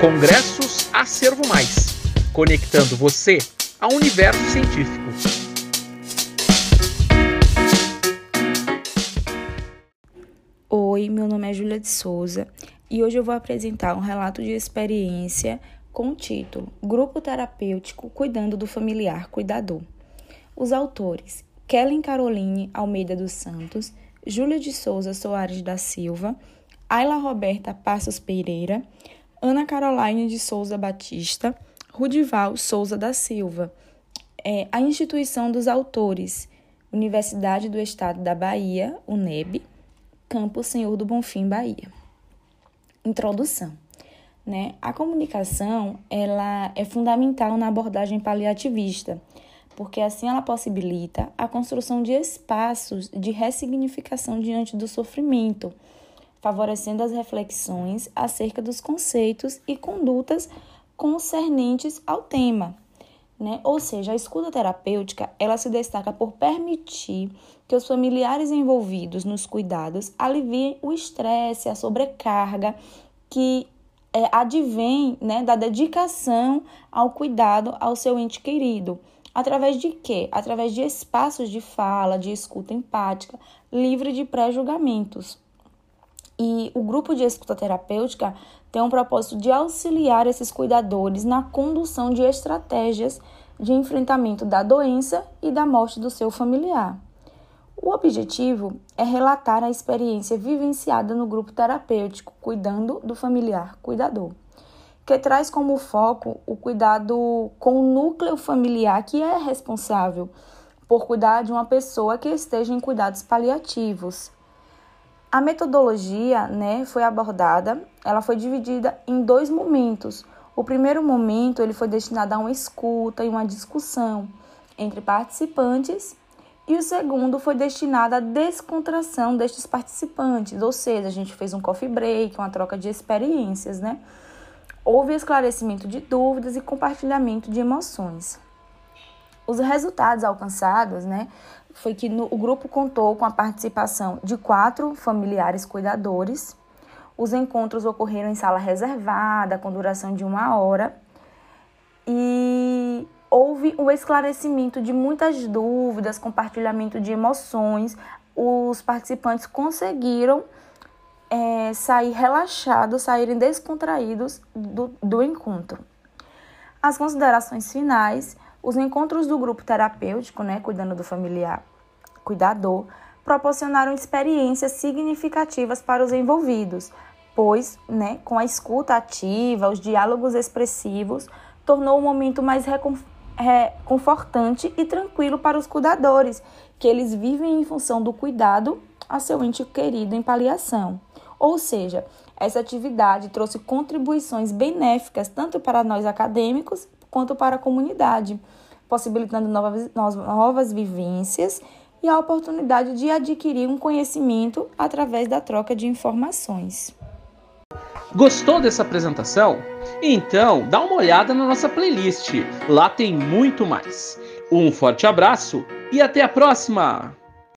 Congressos Acervo Mais, conectando você ao universo científico. Oi, meu nome é Júlia de Souza e hoje eu vou apresentar um relato de experiência com o título Grupo Terapêutico Cuidando do Familiar Cuidador. Os autores Kellen Caroline Almeida dos Santos, Júlia de Souza Soares da Silva, Ayla Roberta Passos Pereira, Ana Caroline de Souza Batista, Rudival Souza da Silva. É, a instituição dos autores, Universidade do Estado da Bahia, UNEB, Campo Senhor do Bonfim, Bahia. Introdução. Né? A comunicação ela é fundamental na abordagem paliativista, porque assim ela possibilita a construção de espaços de ressignificação diante do sofrimento, favorecendo as reflexões acerca dos conceitos e condutas concernentes ao tema. Né? Ou seja, a escuta terapêutica ela se destaca por permitir que os familiares envolvidos nos cuidados aliviem o estresse, a sobrecarga que é, advém né, da dedicação ao cuidado ao seu ente querido. Através de quê? Através de espaços de fala, de escuta empática, livre de pré-julgamentos. E o grupo de escuta terapêutica tem um propósito de auxiliar esses cuidadores na condução de estratégias de enfrentamento da doença e da morte do seu familiar. O objetivo é relatar a experiência vivenciada no grupo terapêutico, cuidando do familiar cuidador, que traz como foco o cuidado com o núcleo familiar que é responsável por cuidar de uma pessoa que esteja em cuidados paliativos, a metodologia né, foi abordada, ela foi dividida em dois momentos. O primeiro momento ele foi destinado a uma escuta e uma discussão entre participantes, e o segundo foi destinado à descontração destes participantes, ou seja, a gente fez um coffee break, uma troca de experiências, né? Houve esclarecimento de dúvidas e compartilhamento de emoções. Os resultados alcançados, né, foi que no, o grupo contou com a participação de quatro familiares cuidadores. Os encontros ocorreram em sala reservada, com duração de uma hora. E houve o esclarecimento de muitas dúvidas, compartilhamento de emoções. Os participantes conseguiram é, sair relaxados, saírem descontraídos do, do encontro. As considerações finais os encontros do grupo terapêutico, né, cuidando do familiar cuidador, proporcionaram experiências significativas para os envolvidos, pois, né, com a escuta ativa, os diálogos expressivos, tornou o momento mais reconfortante e tranquilo para os cuidadores, que eles vivem em função do cuidado a seu ente querido em paliação. Ou seja, essa atividade trouxe contribuições benéficas tanto para nós acadêmicos quanto para a comunidade, possibilitando novas, novas vivências e a oportunidade de adquirir um conhecimento através da troca de informações. Gostou dessa apresentação? Então, dá uma olhada na nossa playlist. Lá tem muito mais. Um forte abraço e até a próxima!